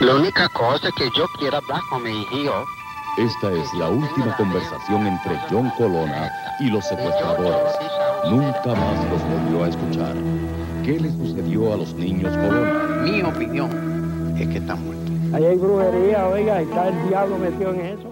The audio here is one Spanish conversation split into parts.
La única cosa es que yo quiero hablar con mi hijo. Esta es la última conversación entre John Colona y los secuestradores. Nunca más los volvió a escuchar. ¿Qué le sucedió a los niños Colona? Mi opinión es que están muertos. Ahí hay brujería, oiga, y está el diablo metido en eso.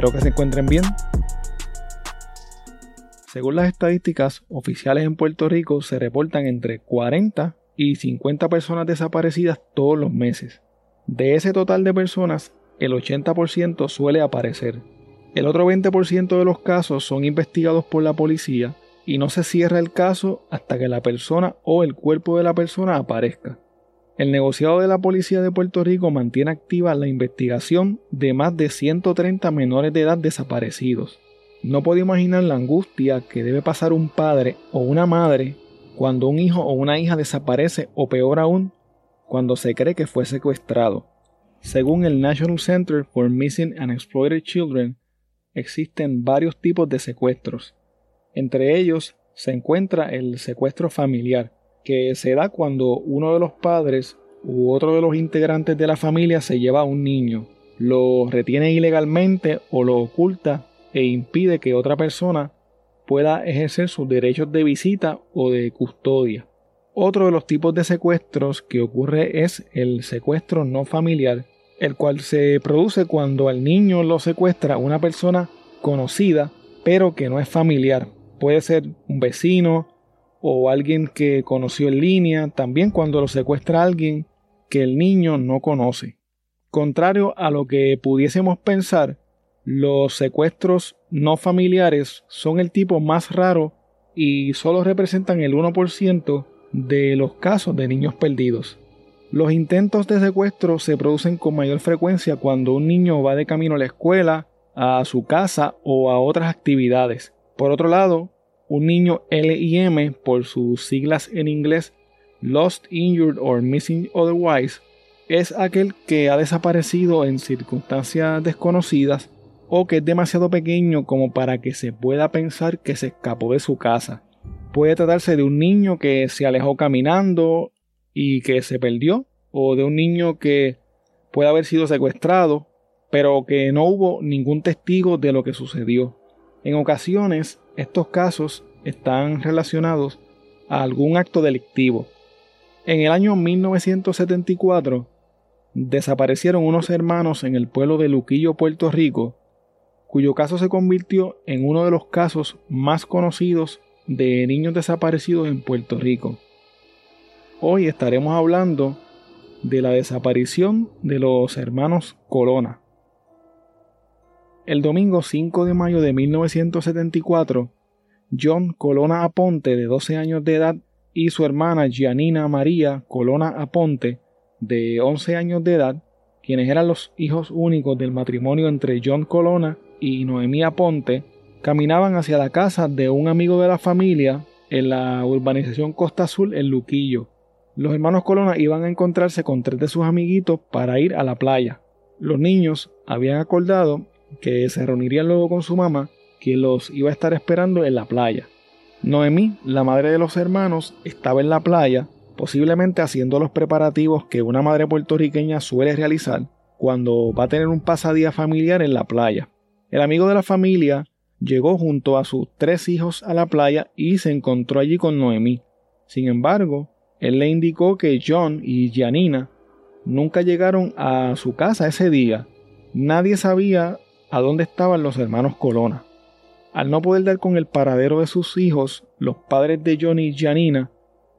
Espero que se encuentren bien. Según las estadísticas oficiales en Puerto Rico, se reportan entre 40 y 50 personas desaparecidas todos los meses. De ese total de personas, el 80% suele aparecer. El otro 20% de los casos son investigados por la policía y no se cierra el caso hasta que la persona o el cuerpo de la persona aparezca. El negociado de la Policía de Puerto Rico mantiene activa la investigación de más de 130 menores de edad desaparecidos. No puedo imaginar la angustia que debe pasar un padre o una madre cuando un hijo o una hija desaparece o peor aún, cuando se cree que fue secuestrado. Según el National Center for Missing and Exploited Children, existen varios tipos de secuestros. Entre ellos se encuentra el secuestro familiar, que se da cuando uno de los padres u otro de los integrantes de la familia se lleva a un niño, lo retiene ilegalmente o lo oculta e impide que otra persona pueda ejercer sus derechos de visita o de custodia. Otro de los tipos de secuestros que ocurre es el secuestro no familiar, el cual se produce cuando al niño lo secuestra una persona conocida pero que no es familiar. Puede ser un vecino, o alguien que conoció en línea, también cuando lo secuestra alguien que el niño no conoce. Contrario a lo que pudiésemos pensar, los secuestros no familiares son el tipo más raro y solo representan el 1% de los casos de niños perdidos. Los intentos de secuestro se producen con mayor frecuencia cuando un niño va de camino a la escuela, a su casa o a otras actividades. Por otro lado, un niño LIM, por sus siglas en inglés Lost, Injured or Missing Otherwise, es aquel que ha desaparecido en circunstancias desconocidas o que es demasiado pequeño como para que se pueda pensar que se escapó de su casa. Puede tratarse de un niño que se alejó caminando y que se perdió, o de un niño que puede haber sido secuestrado, pero que no hubo ningún testigo de lo que sucedió. En ocasiones, estos casos están relacionados a algún acto delictivo. En el año 1974 desaparecieron unos hermanos en el pueblo de Luquillo, Puerto Rico, cuyo caso se convirtió en uno de los casos más conocidos de niños desaparecidos en Puerto Rico. Hoy estaremos hablando de la desaparición de los hermanos Colona. El domingo 5 de mayo de 1974, John Colona Aponte, de 12 años de edad, y su hermana Gianina María Colona Aponte, de 11 años de edad, quienes eran los hijos únicos del matrimonio entre John Colona y Noemí Aponte, caminaban hacia la casa de un amigo de la familia en la urbanización Costa Azul en Luquillo. Los hermanos Colona iban a encontrarse con tres de sus amiguitos para ir a la playa. Los niños habían acordado que se reunirían luego con su mamá, quien los iba a estar esperando en la playa. Noemí, la madre de los hermanos, estaba en la playa, posiblemente haciendo los preparativos que una madre puertorriqueña suele realizar cuando va a tener un pasadía familiar en la playa. El amigo de la familia llegó junto a sus tres hijos a la playa y se encontró allí con Noemí. Sin embargo, él le indicó que John y Janina nunca llegaron a su casa ese día. Nadie sabía a dónde estaban los hermanos Colona. Al no poder dar con el paradero de sus hijos, los padres de Johnny y Janina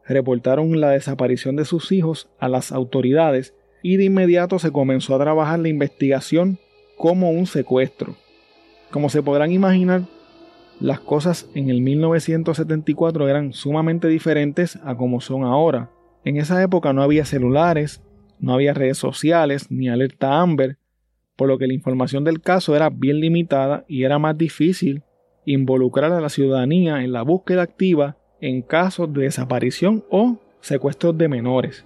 reportaron la desaparición de sus hijos a las autoridades y de inmediato se comenzó a trabajar la investigación como un secuestro. Como se podrán imaginar, las cosas en el 1974 eran sumamente diferentes a como son ahora. En esa época no había celulares, no había redes sociales ni alerta Amber, por lo que la información del caso era bien limitada y era más difícil involucrar a la ciudadanía en la búsqueda activa en casos de desaparición o secuestros de menores.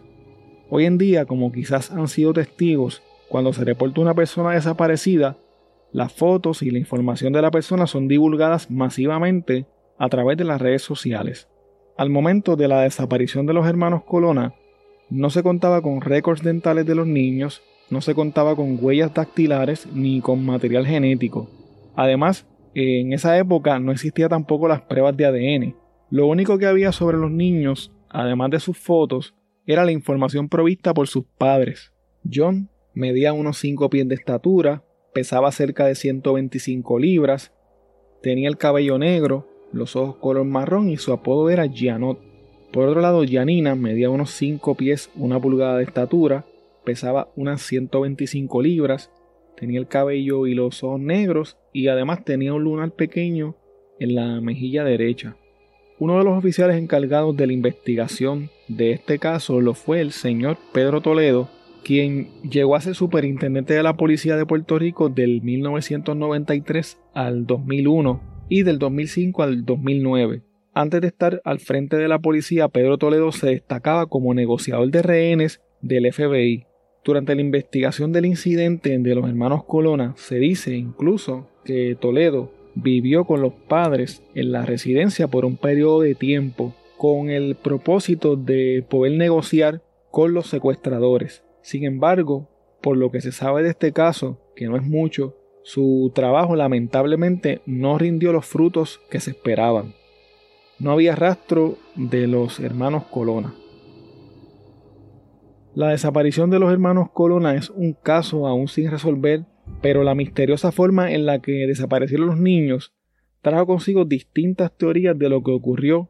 Hoy en día, como quizás han sido testigos, cuando se reporta una persona desaparecida, las fotos y la información de la persona son divulgadas masivamente a través de las redes sociales. Al momento de la desaparición de los hermanos Colona, no se contaba con récords dentales de los niños, no se contaba con huellas dactilares ni con material genético. Además, en esa época no existía tampoco las pruebas de ADN. Lo único que había sobre los niños, además de sus fotos, era la información provista por sus padres. John medía unos 5 pies de estatura, pesaba cerca de 125 libras, tenía el cabello negro, los ojos color marrón y su apodo era Gianot. Por otro lado, Janina medía unos 5 pies, una pulgada de estatura, pesaba unas 125 libras, tenía el cabello y los ojos negros y además tenía un lunar pequeño en la mejilla derecha. Uno de los oficiales encargados de la investigación de este caso lo fue el señor Pedro Toledo, quien llegó a ser superintendente de la Policía de Puerto Rico del 1993 al 2001 y del 2005 al 2009. Antes de estar al frente de la policía, Pedro Toledo se destacaba como negociador de rehenes del FBI. Durante la investigación del incidente de los hermanos Colona, se dice incluso que Toledo vivió con los padres en la residencia por un periodo de tiempo con el propósito de poder negociar con los secuestradores. Sin embargo, por lo que se sabe de este caso, que no es mucho, su trabajo lamentablemente no rindió los frutos que se esperaban. No había rastro de los hermanos Colona. La desaparición de los hermanos Colona es un caso aún sin resolver, pero la misteriosa forma en la que desaparecieron los niños trajo consigo distintas teorías de lo que ocurrió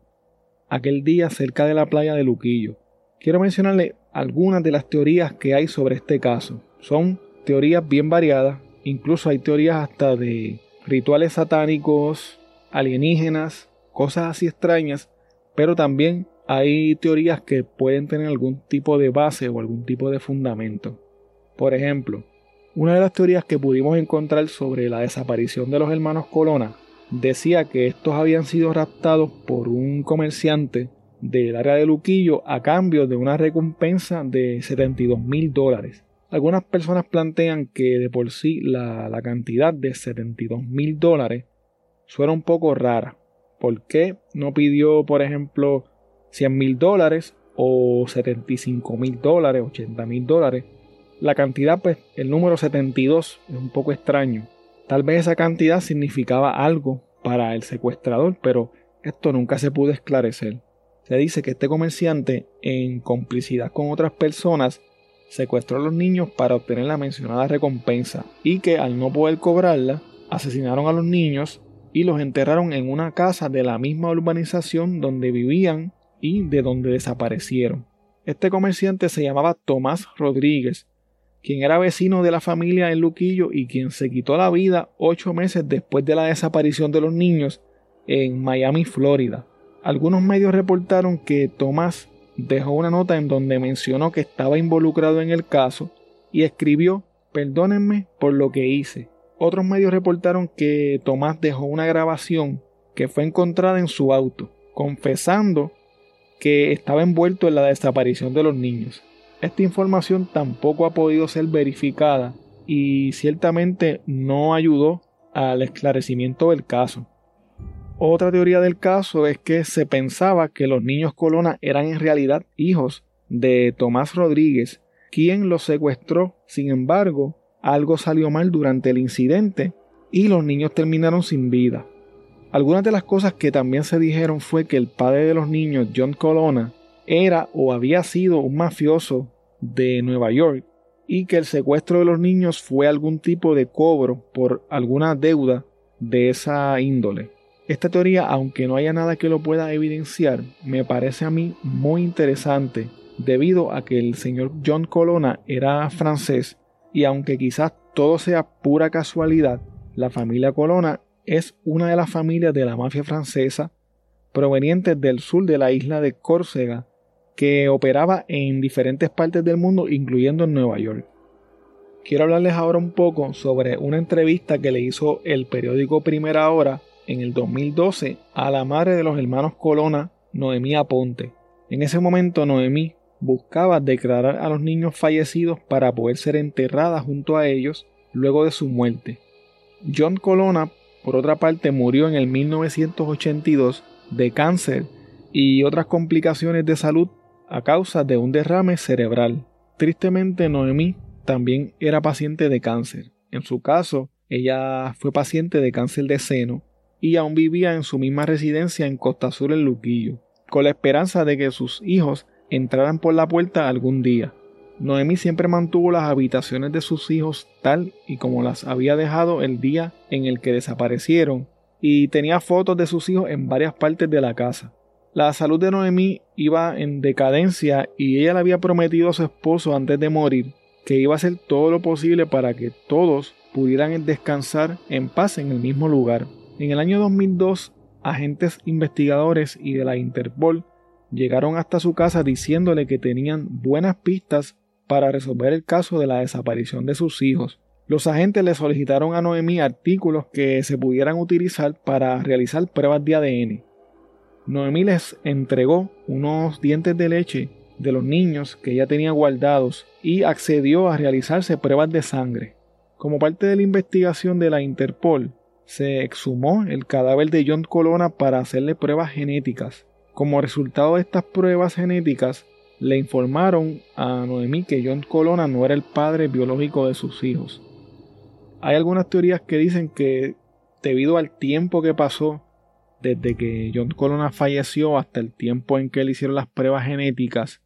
aquel día cerca de la playa de Luquillo. Quiero mencionarle algunas de las teorías que hay sobre este caso. Son teorías bien variadas, incluso hay teorías hasta de rituales satánicos, alienígenas, cosas así extrañas, pero también hay teorías que pueden tener algún tipo de base o algún tipo de fundamento. Por ejemplo, una de las teorías que pudimos encontrar sobre la desaparición de los hermanos Colona decía que estos habían sido raptados por un comerciante del área de Luquillo a cambio de una recompensa de 72 mil dólares. Algunas personas plantean que de por sí la, la cantidad de 72 mil dólares suena un poco rara. ¿Por qué no pidió, por ejemplo, 100 mil dólares o 75 mil dólares, 80 mil dólares. La cantidad, pues, el número 72 es un poco extraño. Tal vez esa cantidad significaba algo para el secuestrador, pero esto nunca se pudo esclarecer. Se dice que este comerciante, en complicidad con otras personas, secuestró a los niños para obtener la mencionada recompensa y que al no poder cobrarla, asesinaron a los niños y los enterraron en una casa de la misma urbanización donde vivían y de donde desaparecieron. Este comerciante se llamaba Tomás Rodríguez, quien era vecino de la familia en Luquillo y quien se quitó la vida ocho meses después de la desaparición de los niños en Miami, Florida. Algunos medios reportaron que Tomás dejó una nota en donde mencionó que estaba involucrado en el caso y escribió Perdónenme por lo que hice. Otros medios reportaron que Tomás dejó una grabación que fue encontrada en su auto, confesando que estaba envuelto en la desaparición de los niños. Esta información tampoco ha podido ser verificada y ciertamente no ayudó al esclarecimiento del caso. Otra teoría del caso es que se pensaba que los niños Colona eran en realidad hijos de Tomás Rodríguez, quien los secuestró. Sin embargo, algo salió mal durante el incidente y los niños terminaron sin vida. Algunas de las cosas que también se dijeron fue que el padre de los niños, John Colonna, era o había sido un mafioso de Nueva York y que el secuestro de los niños fue algún tipo de cobro por alguna deuda de esa índole. Esta teoría, aunque no haya nada que lo pueda evidenciar, me parece a mí muy interesante debido a que el señor John Colonna era francés y aunque quizás todo sea pura casualidad, la familia Colonna es una de las familias de la mafia francesa provenientes del sur de la isla de Córcega que operaba en diferentes partes del mundo, incluyendo en Nueva York. Quiero hablarles ahora un poco sobre una entrevista que le hizo el periódico Primera Hora en el 2012 a la madre de los hermanos Colona, Noemí Aponte. En ese momento Noemí buscaba declarar a los niños fallecidos para poder ser enterrada junto a ellos luego de su muerte. John Colona, por otra parte, murió en el 1982 de cáncer y otras complicaciones de salud a causa de un derrame cerebral. Tristemente, Noemí también era paciente de cáncer. En su caso, ella fue paciente de cáncer de seno y aún vivía en su misma residencia en Costa Sur en Luquillo, con la esperanza de que sus hijos entraran por la puerta algún día. Noemí siempre mantuvo las habitaciones de sus hijos tal y como las había dejado el día en el que desaparecieron, y tenía fotos de sus hijos en varias partes de la casa. La salud de Noemí iba en decadencia y ella le había prometido a su esposo antes de morir que iba a hacer todo lo posible para que todos pudieran descansar en paz en el mismo lugar. En el año 2002, agentes investigadores y de la Interpol llegaron hasta su casa diciéndole que tenían buenas pistas para resolver el caso de la desaparición de sus hijos. Los agentes le solicitaron a Noemí artículos que se pudieran utilizar para realizar pruebas de ADN. Noemí les entregó unos dientes de leche de los niños que ella tenía guardados y accedió a realizarse pruebas de sangre. Como parte de la investigación de la Interpol, se exhumó el cadáver de John Colonna para hacerle pruebas genéticas. Como resultado de estas pruebas genéticas, le informaron a Noemí que John Colonna no era el padre biológico de sus hijos. Hay algunas teorías que dicen que debido al tiempo que pasó desde que John Colonna falleció hasta el tiempo en que le hicieron las pruebas genéticas,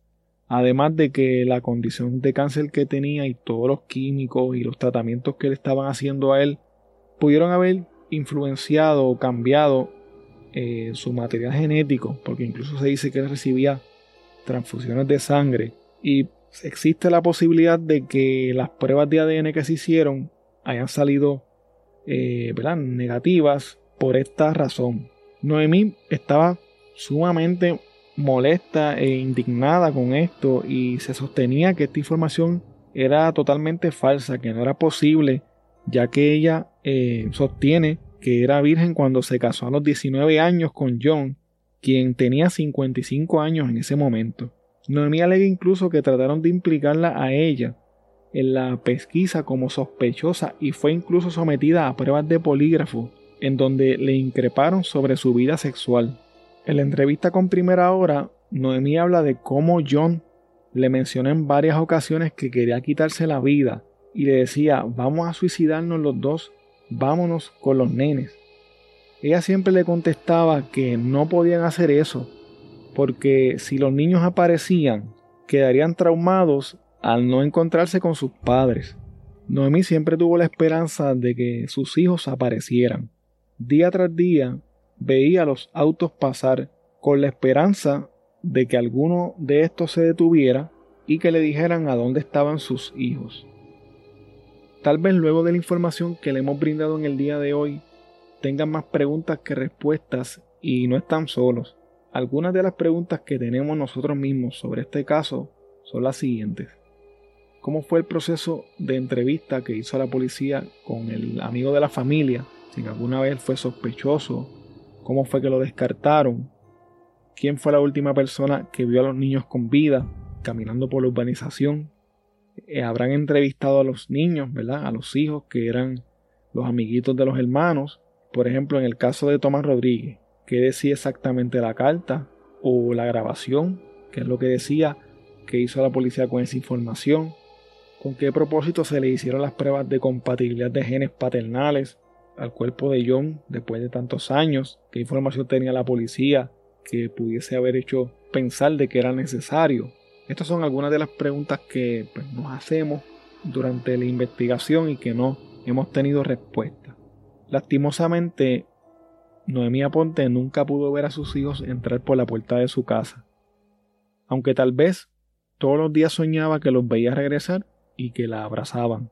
además de que la condición de cáncer que tenía y todos los químicos y los tratamientos que le estaban haciendo a él, pudieron haber influenciado o cambiado eh, su material genético, porque incluso se dice que él recibía transfusiones de sangre y existe la posibilidad de que las pruebas de ADN que se hicieron hayan salido eh, negativas por esta razón. Noemí estaba sumamente molesta e indignada con esto y se sostenía que esta información era totalmente falsa, que no era posible, ya que ella eh, sostiene que era virgen cuando se casó a los 19 años con John quien tenía 55 años en ese momento. Noemí alega incluso que trataron de implicarla a ella en la pesquisa como sospechosa y fue incluso sometida a pruebas de polígrafo en donde le increparon sobre su vida sexual. En la entrevista con Primera Hora, Noemí habla de cómo John le mencionó en varias ocasiones que quería quitarse la vida y le decía vamos a suicidarnos los dos, vámonos con los nenes. Ella siempre le contestaba que no podían hacer eso, porque si los niños aparecían, quedarían traumados al no encontrarse con sus padres. Noemí siempre tuvo la esperanza de que sus hijos aparecieran. Día tras día veía los autos pasar con la esperanza de que alguno de estos se detuviera y que le dijeran a dónde estaban sus hijos. Tal vez luego de la información que le hemos brindado en el día de hoy, tengan más preguntas que respuestas y no están solos. Algunas de las preguntas que tenemos nosotros mismos sobre este caso son las siguientes. ¿Cómo fue el proceso de entrevista que hizo la policía con el amigo de la familia? Si alguna vez fue sospechoso, ¿cómo fue que lo descartaron? ¿Quién fue la última persona que vio a los niños con vida caminando por la urbanización? Eh, ¿Habrán entrevistado a los niños, ¿verdad? A los hijos que eran los amiguitos de los hermanos por ejemplo, en el caso de Tomás Rodríguez, ¿qué decía exactamente la carta o la grabación? ¿Qué es lo que decía? ¿Qué hizo la policía con esa información? ¿Con qué propósito se le hicieron las pruebas de compatibilidad de genes paternales al cuerpo de John después de tantos años? ¿Qué información tenía la policía que pudiese haber hecho pensar de que era necesario? Estas son algunas de las preguntas que pues, nos hacemos durante la investigación y que no hemos tenido respuesta. Lastimosamente, Noemí Aponte nunca pudo ver a sus hijos entrar por la puerta de su casa, aunque tal vez todos los días soñaba que los veía regresar y que la abrazaban.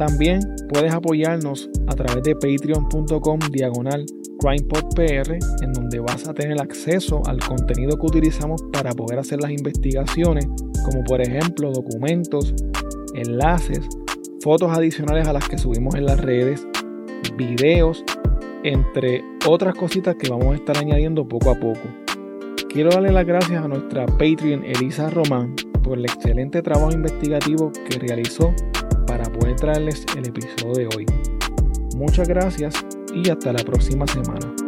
También puedes apoyarnos a través de patreon.com diagonal CrimePodPR, en donde vas a tener acceso al contenido que utilizamos para poder hacer las investigaciones, como por ejemplo documentos, enlaces, fotos adicionales a las que subimos en las redes, videos, entre otras cositas que vamos a estar añadiendo poco a poco. Quiero darle las gracias a nuestra Patreon Elisa Román por el excelente trabajo investigativo que realizó traerles el episodio de hoy. Muchas gracias y hasta la próxima semana.